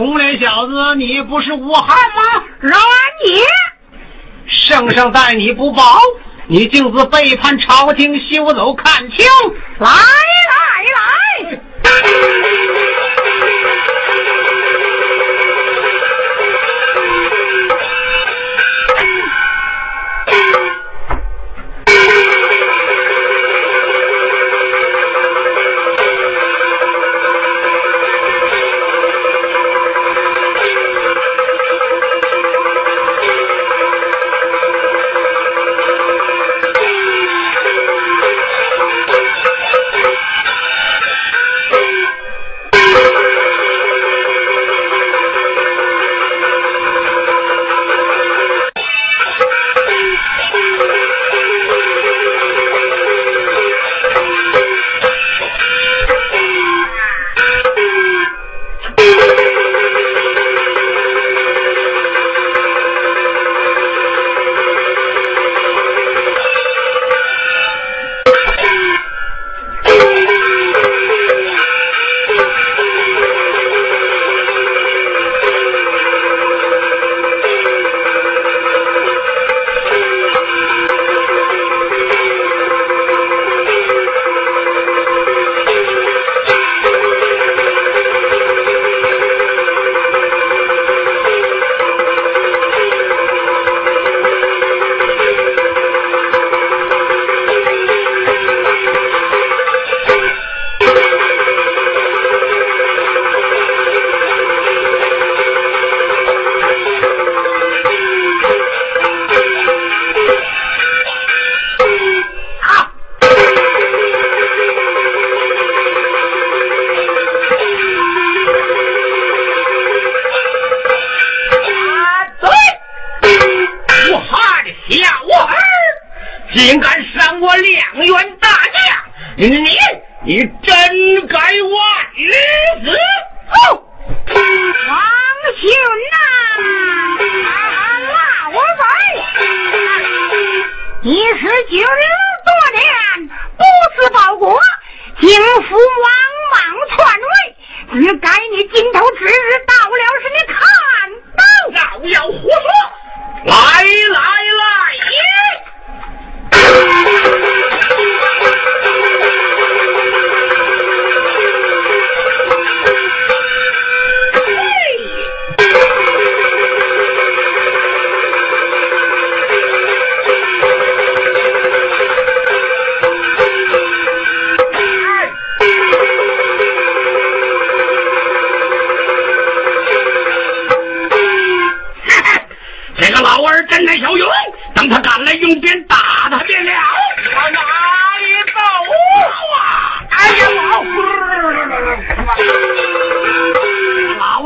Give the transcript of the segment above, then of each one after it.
红脸小子，你不是武汉吗？饶你！圣上待你不薄，你竟自背叛朝廷，休走看清！来来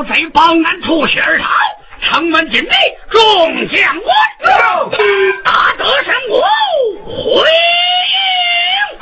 贼包安脱险而逃，城门紧闭，众将官打得神武回营。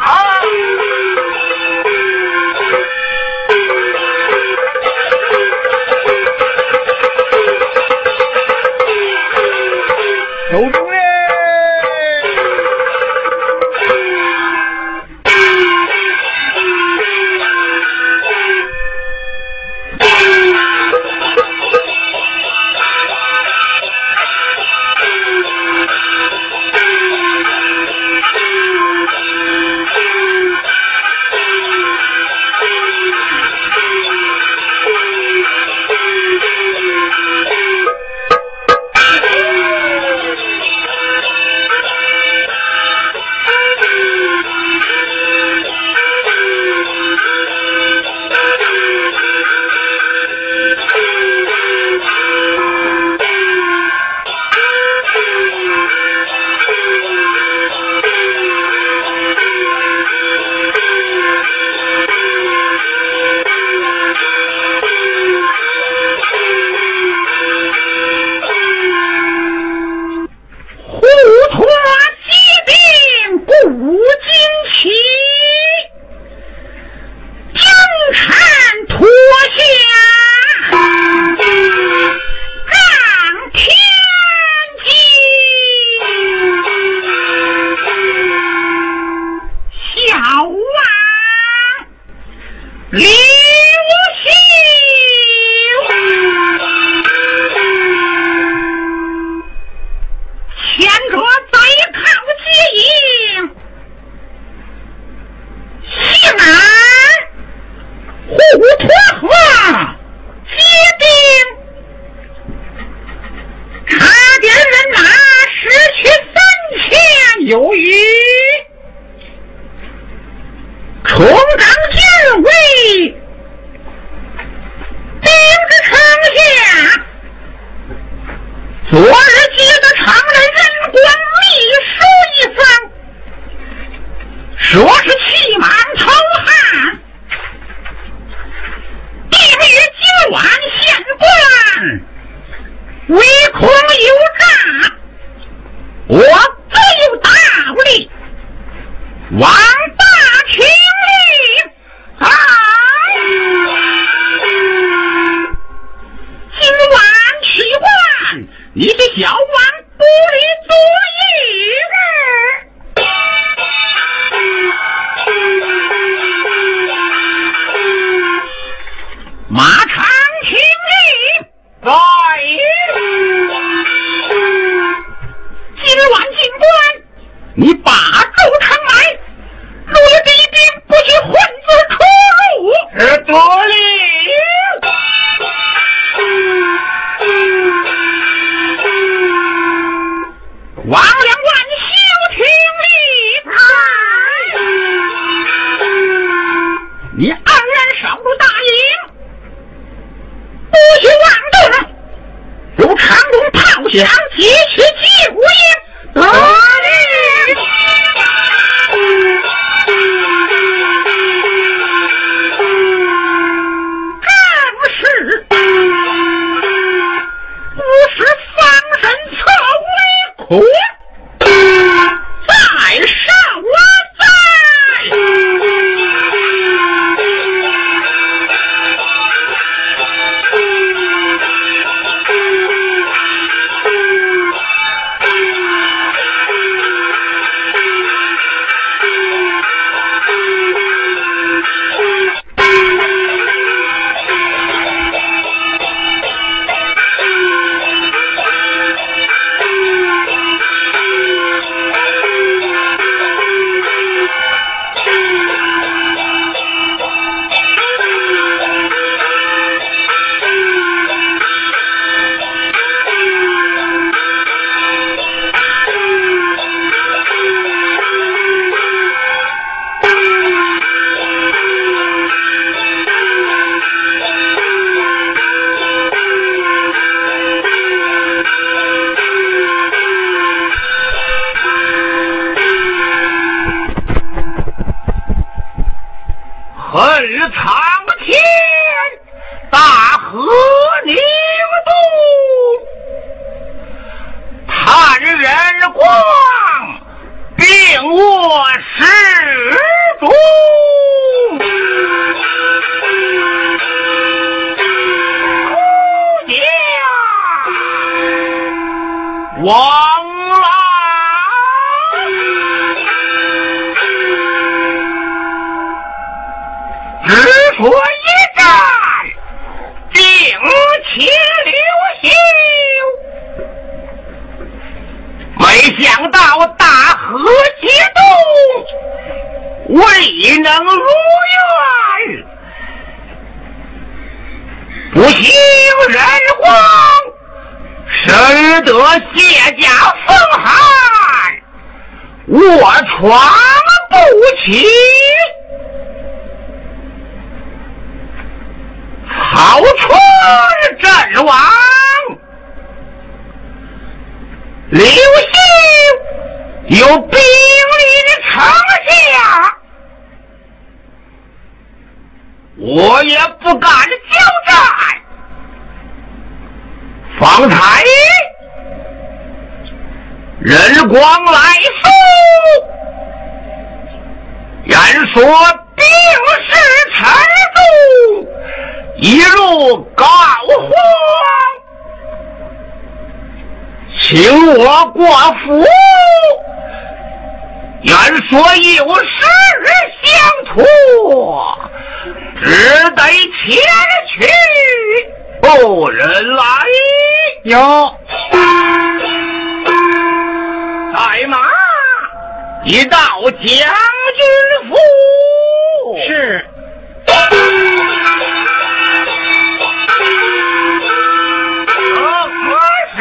将敌食器无影王朗，只说一战，定擒刘秀。没想到大河激动，未能如愿，不幸人亡。谁得卸甲封寒，卧床不起？曹军阵亡，刘秀有兵力的丞相，我也不敢交战。方才人光来复，言说定是财主，一路告荒，请我过府。言说有事相托，只得前去。哦，人来。有，在马一道将军府。是。何时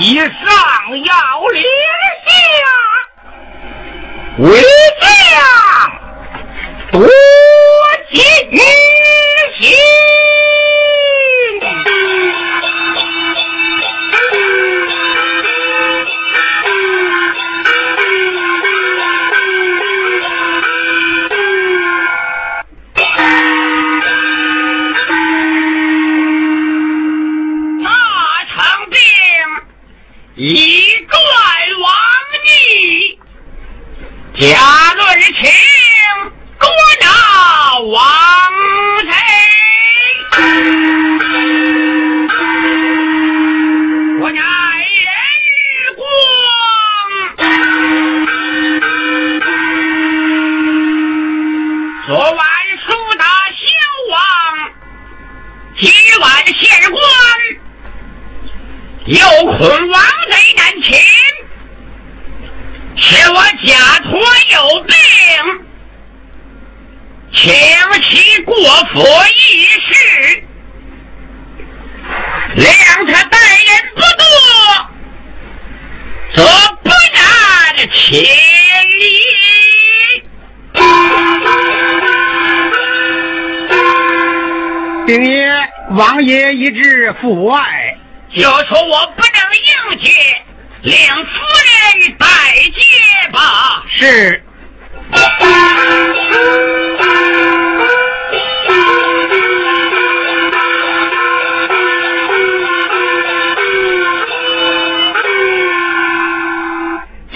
以上要领下，为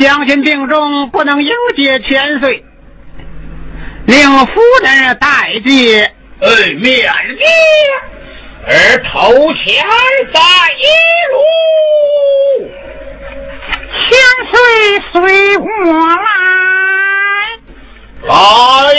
将军病重，不能迎接千岁，令夫人代接。哎，免礼，而头前在一路，千岁随我来。来了。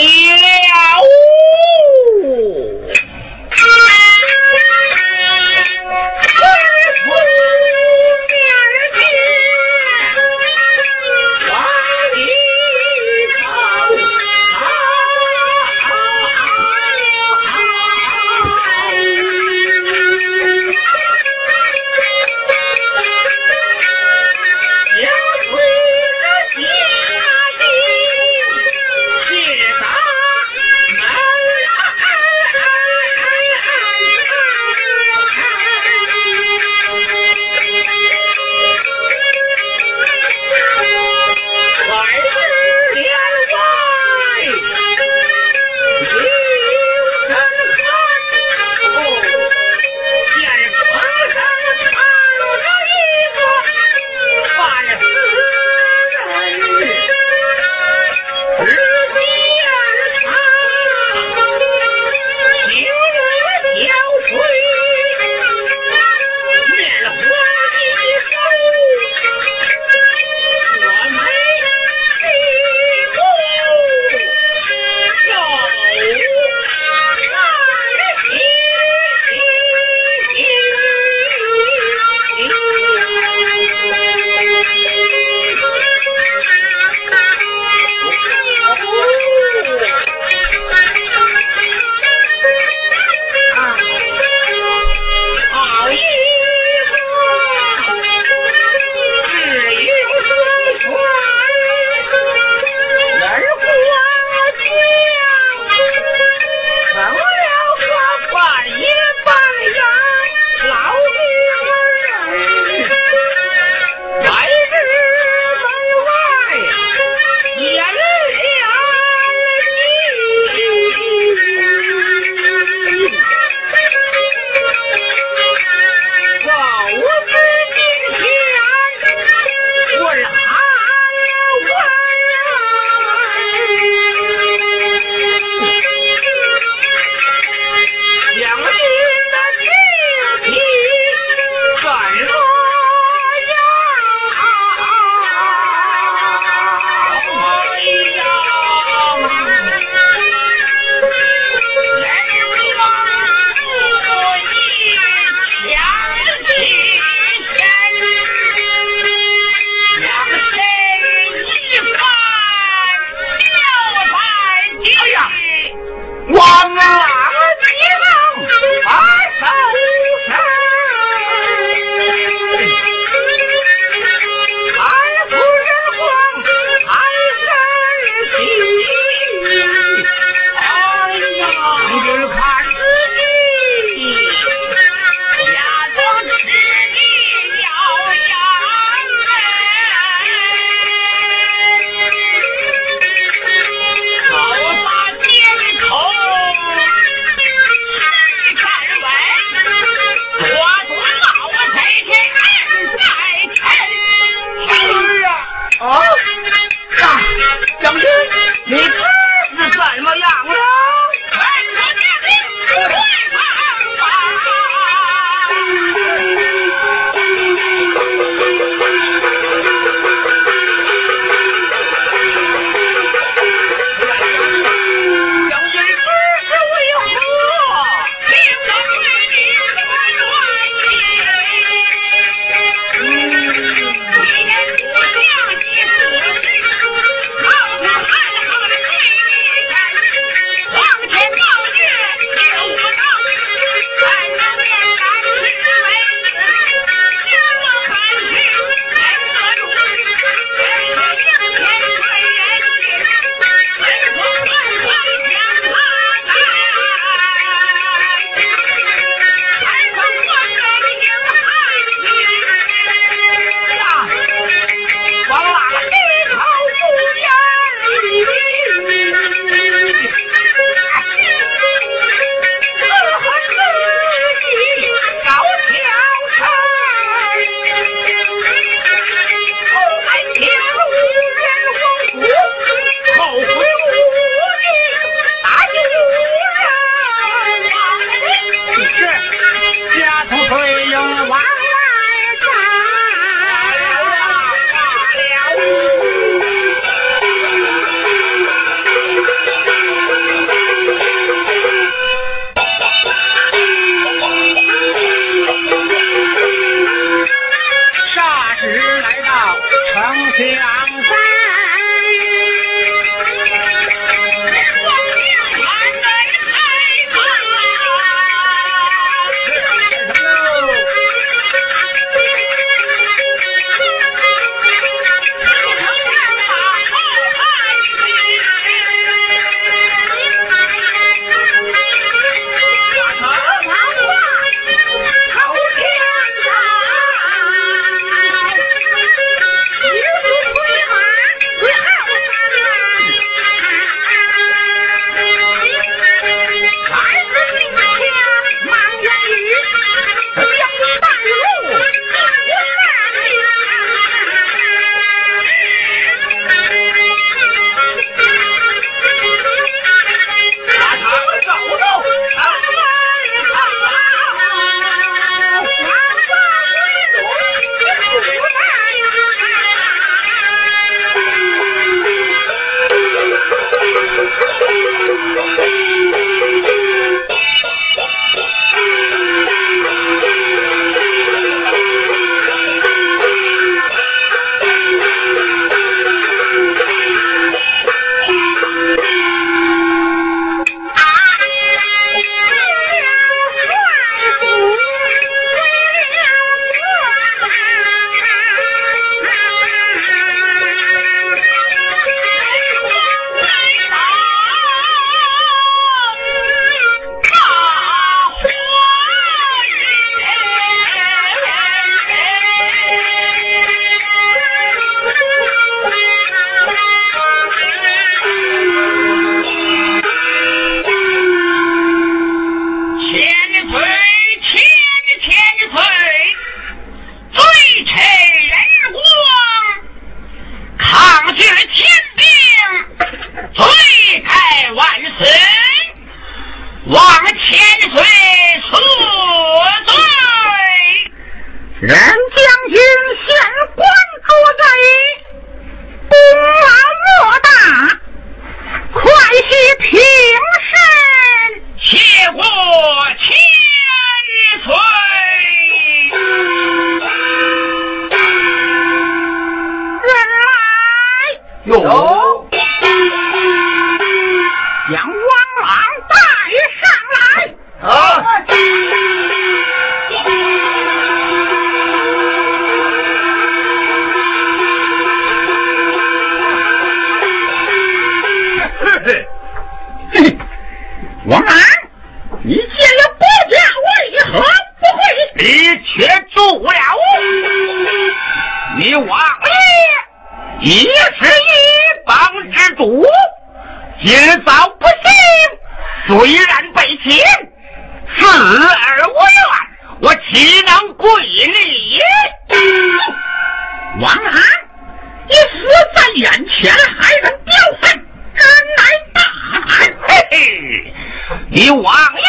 你王爷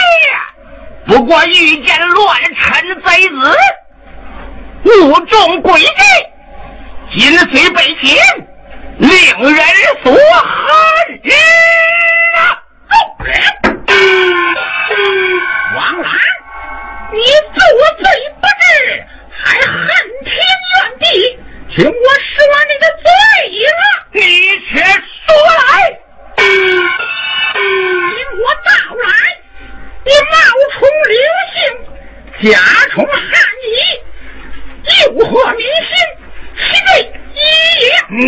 不过遇见乱臣贼子，误中诡计。今虽被擒，令人所恨！王兰，你作罪不至，还恨天怨地，听我说你的罪了。你且你冒充刘姓，假充汉仪，诱惑民心。其罪一也。嗯，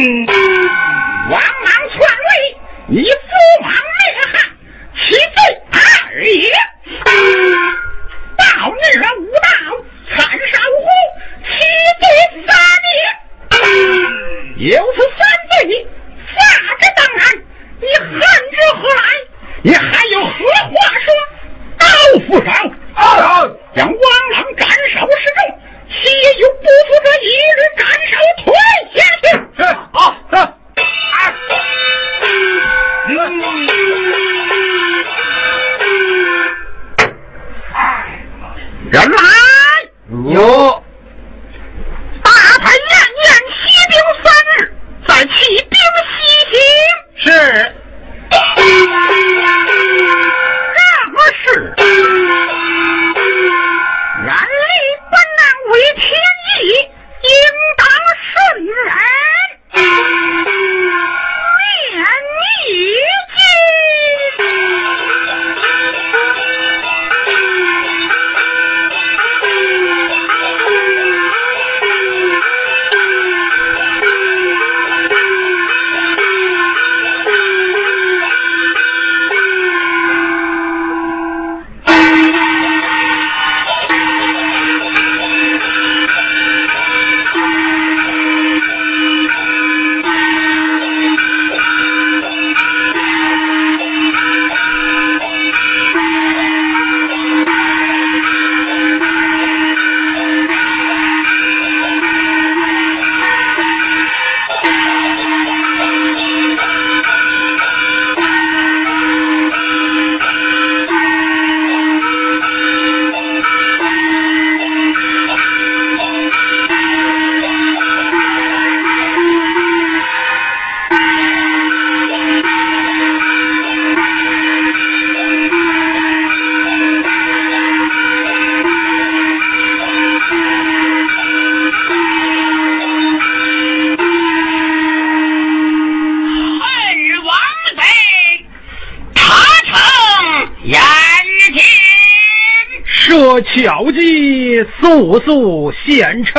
速速现成，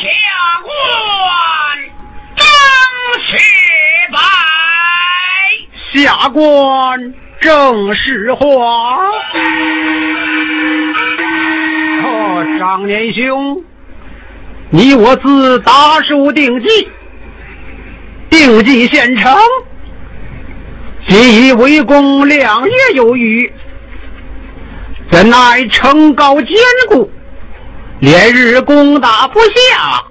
下官正是白，下官正是话。哦，张年兄，你我自大书定计，定计现成。今已为公两月有余，怎奈城高坚固，连日攻打不下。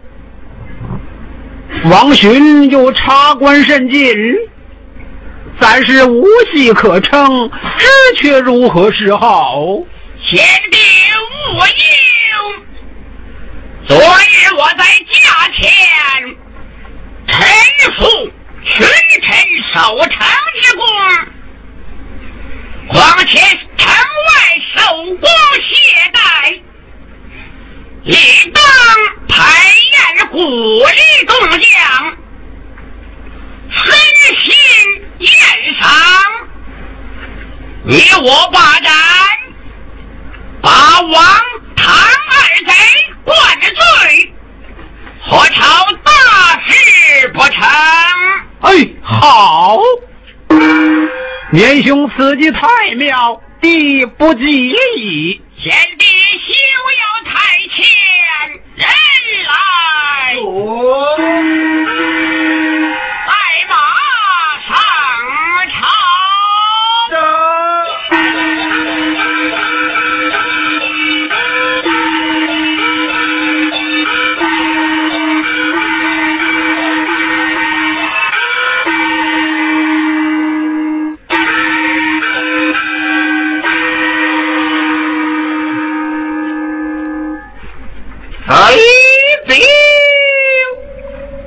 王勋又察官甚尽，暂时无戏可乘，知却如何是好？贤弟勿忧，昨日我在驾前陈述。群臣守城之功，况且城外守宫懈怠，理当排宴鼓励众将，分心宴赏。你我霸占，把王唐二贼灌醉，和朝。哎，好，年兄此计太妙，弟不及矣。贤弟休要太谦，人来。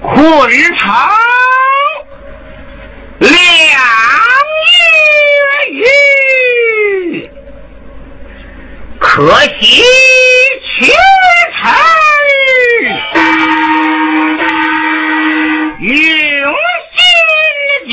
昆长两月雨，可惜群臣用心计，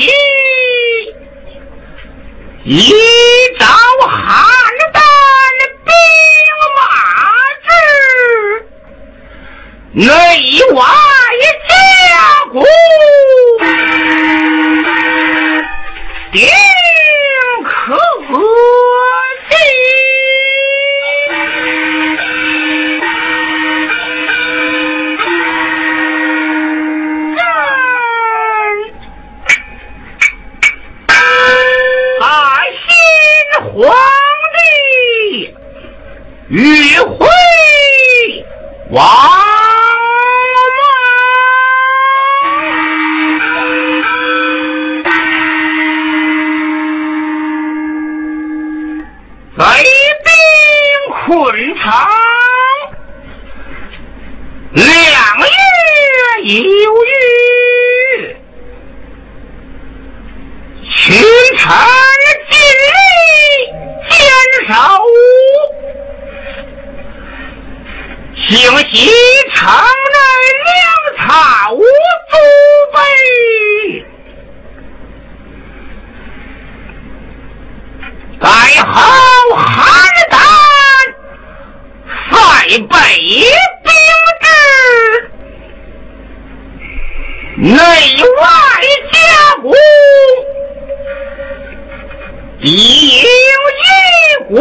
无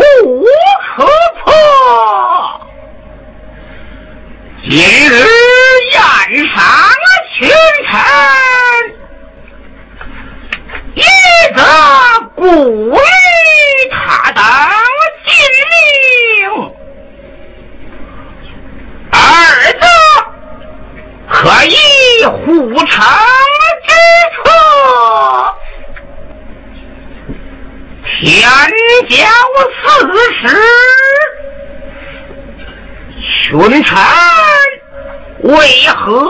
可破，今日宴上群，清晨。一则古文。啊，群臣为何？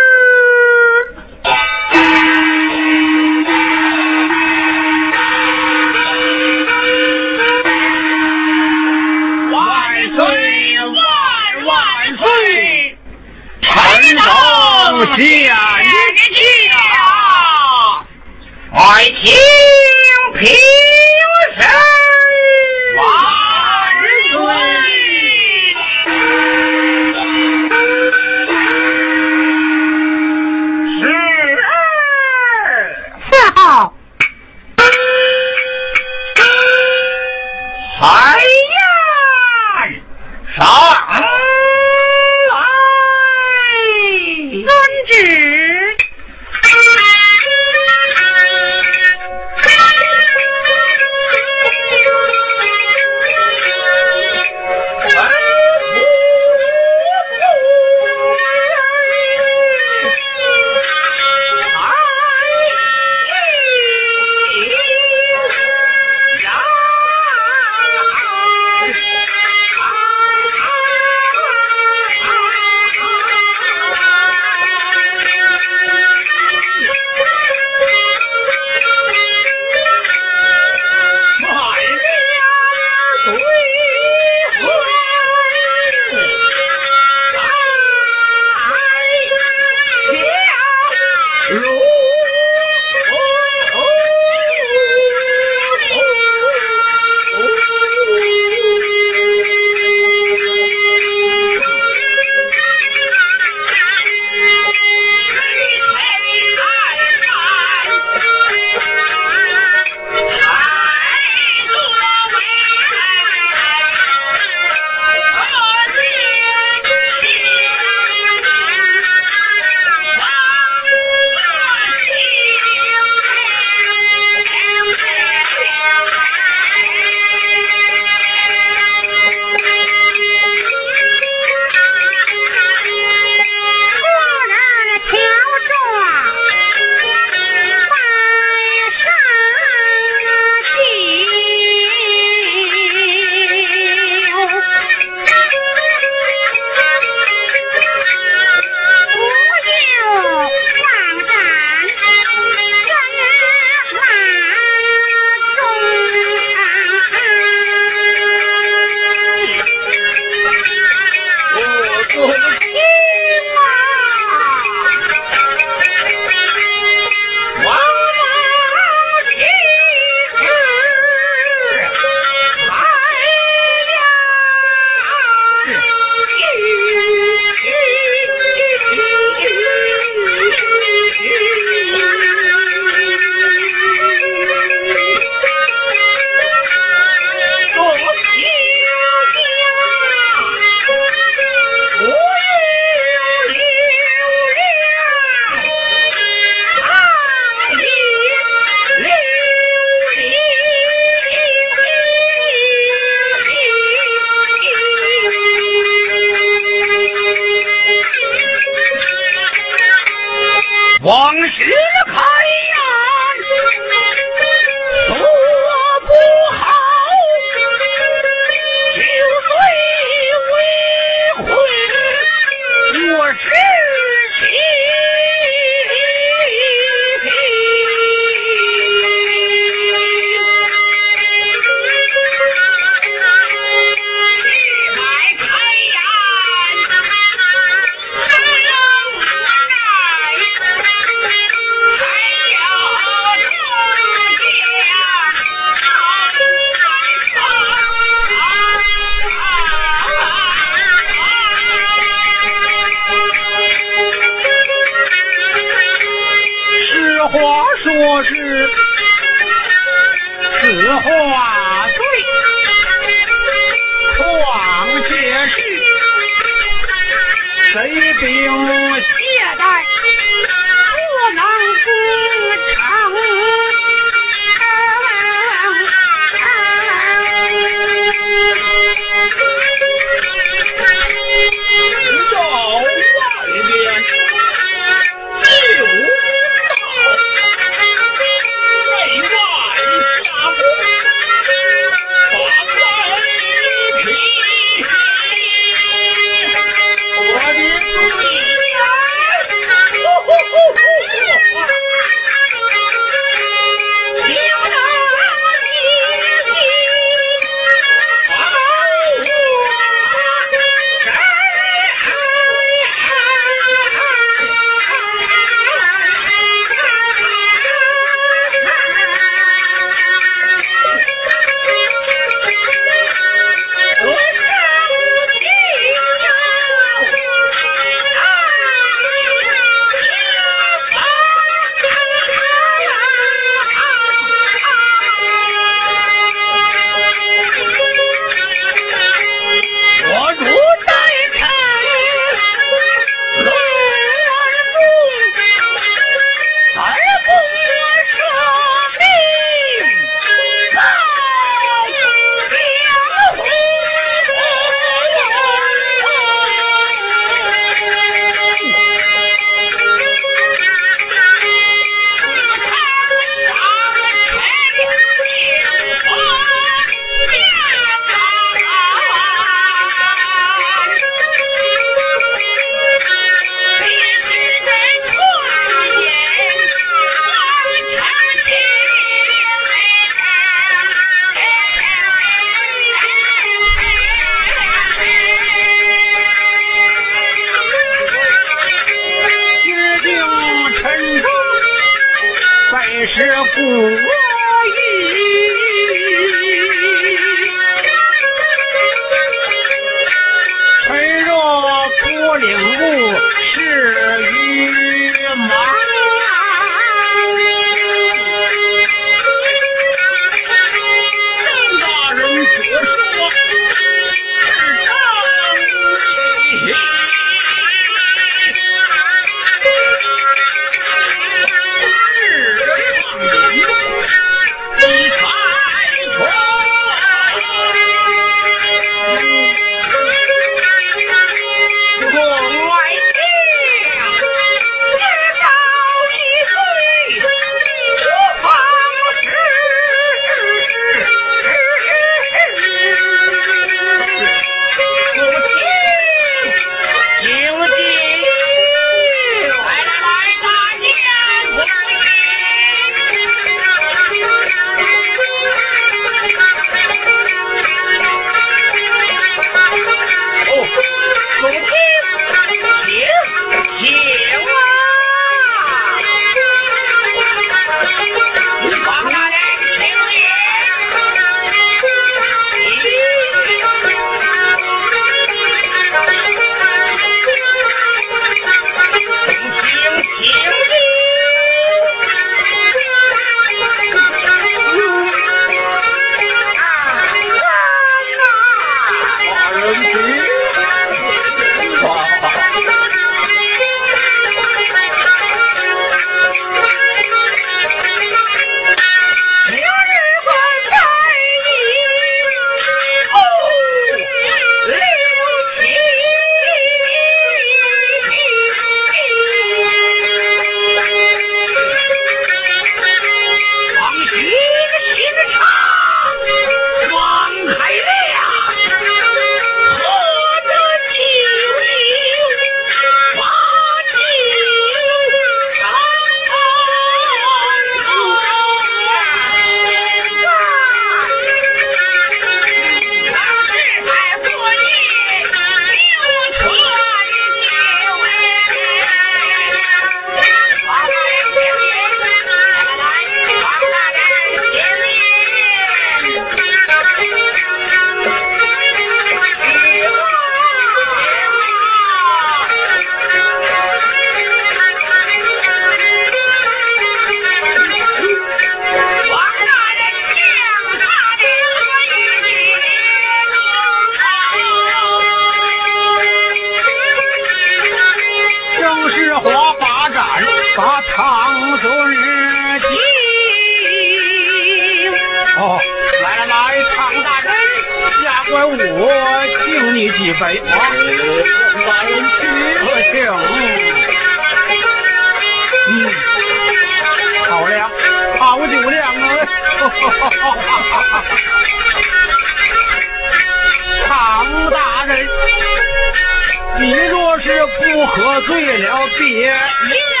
醉了，别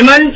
你们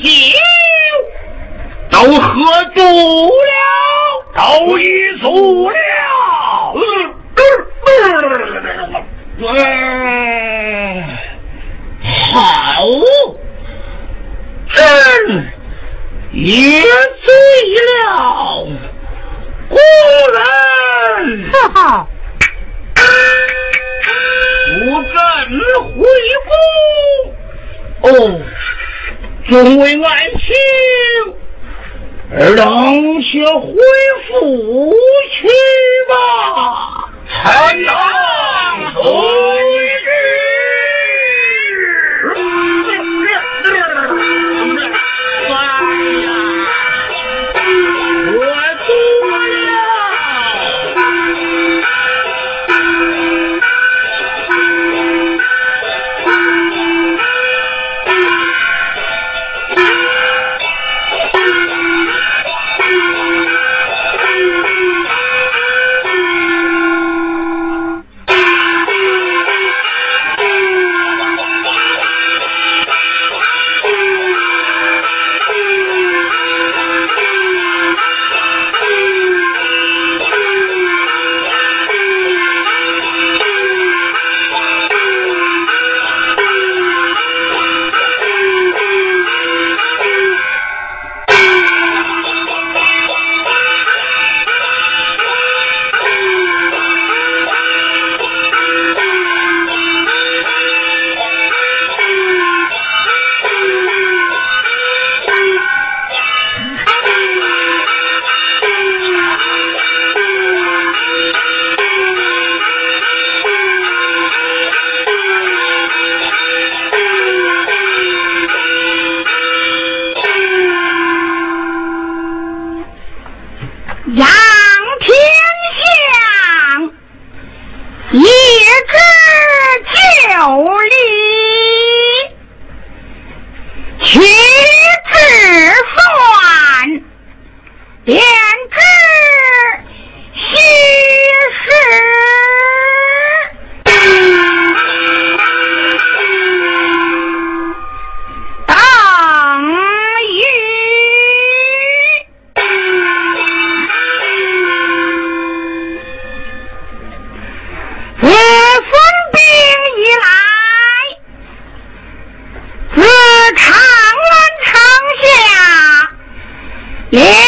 连